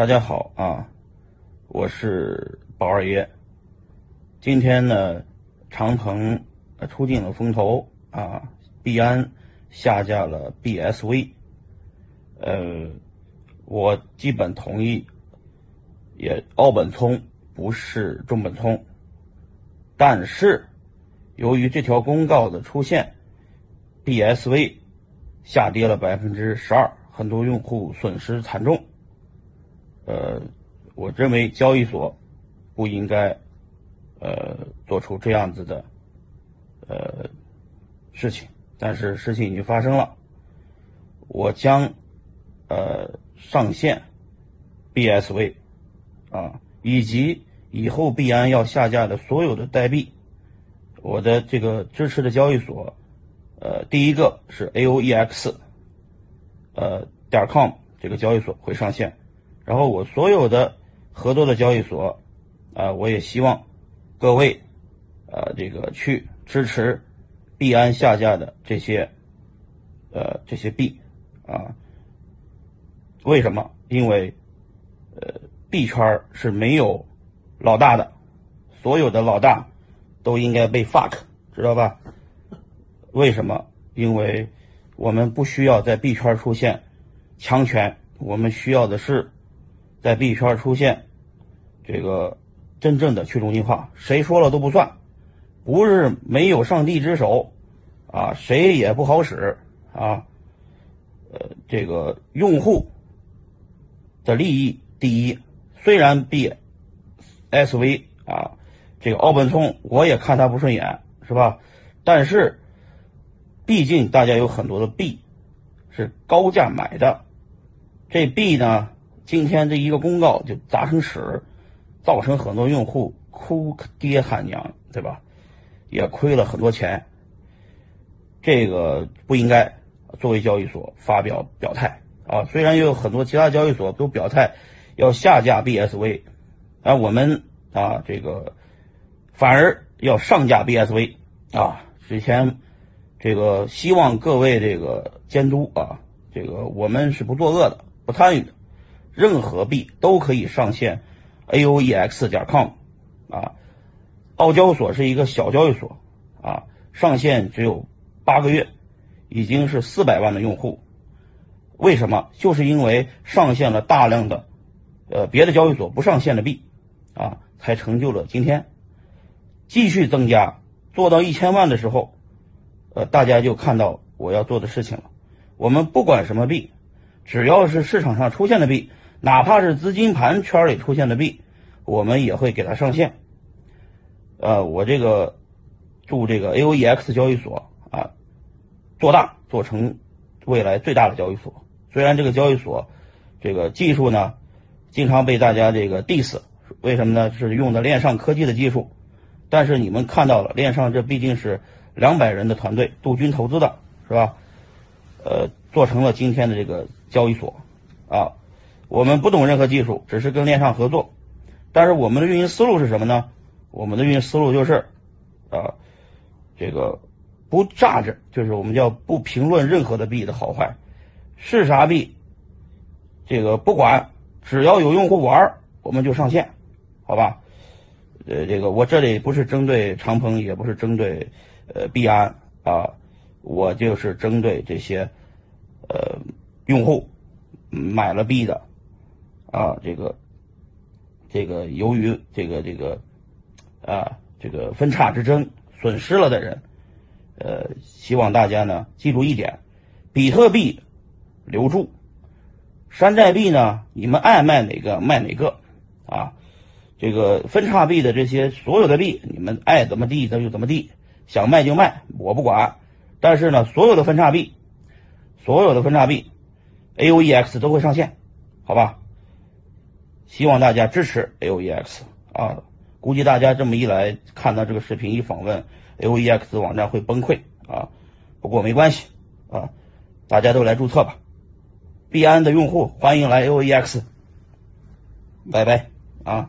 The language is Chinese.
大家好啊，我是宝二爷。今天呢，长鹏出尽了风头啊，币安下架了 BSV，呃，我基本同意，也澳本聪不是中本聪，但是由于这条公告的出现，BSV 下跌了百分之十二，很多用户损失惨重。呃，我认为交易所不应该呃做出这样子的呃事情，但是事情已经发生了，我将呃上线 BSV 啊，以及以后币安要下架的所有的代币，我的这个支持的交易所呃第一个是 AOEX 呃点 com 这个交易所会上线。然后我所有的合作的交易所啊，我也希望各位呃这个去支持币安下架的这些呃这些币啊。为什么？因为呃币圈是没有老大的，所有的老大都应该被 fuck，知道吧？为什么？因为我们不需要在币圈出现强权，我们需要的是。在币圈出现这个真正的去中心化，谁说了都不算，不是没有上帝之手啊，谁也不好使啊。呃，这个用户的利益第一，虽然 B S V 啊，这个奥本聪我也看他不顺眼，是吧？但是毕竟大家有很多的币是高价买的，这币呢？今天这一个公告就砸成屎，造成很多用户哭爹喊娘，对吧？也亏了很多钱，这个不应该作为交易所发表表态啊。虽然也有很多其他交易所都表态要下架 BSV，啊，我们啊这个反而要上架 BSV 啊。之前这个希望各位这个监督啊，这个我们是不作恶的，不参与的。任何币都可以上线 AOEX 点 com 啊，澳交所是一个小交易所啊，上线只有八个月，已经是四百万的用户。为什么？就是因为上线了大量的呃别的交易所不上线的币啊，才成就了今天。继续增加，做到一千万的时候，呃，大家就看到我要做的事情了。我们不管什么币，只要是市场上出现的币。哪怕是资金盘圈里出现的币，我们也会给它上线。呃，我这个祝这个 AOEX 交易所啊做大做成未来最大的交易所。虽然这个交易所这个技术呢经常被大家这个 diss，为什么呢？是用的链上科技的技术。但是你们看到了，链上这毕竟是两百人的团队，杜军投资的是吧？呃，做成了今天的这个交易所啊。我们不懂任何技术，只是跟链上合作。但是我们的运营思路是什么呢？我们的运营思路就是啊，这个不炸着，就是我们叫不评论任何的币的好坏，是啥币，这个不管，只要有用户玩，我们就上线，好吧？呃，这个我这里不是针对长鹏，也不是针对呃币安啊，我就是针对这些呃用户买了币的。啊，这个，这个由于这个这个啊，这个分叉之争损失了的人，呃，希望大家呢记住一点：比特币留住，山寨币呢，你们爱卖哪个卖哪个啊。这个分叉币的这些所有的币，你们爱怎么地那就怎么地，想卖就卖，我不管。但是呢，所有的分叉币，所有的分叉币，AOEX 都会上线，好吧？希望大家支持 AOEX 啊！估计大家这么一来看到这个视频一访问 AOEX 网站会崩溃啊！不过没关系啊，大家都来注册吧。币安的用户欢迎来 AOEX，拜拜啊！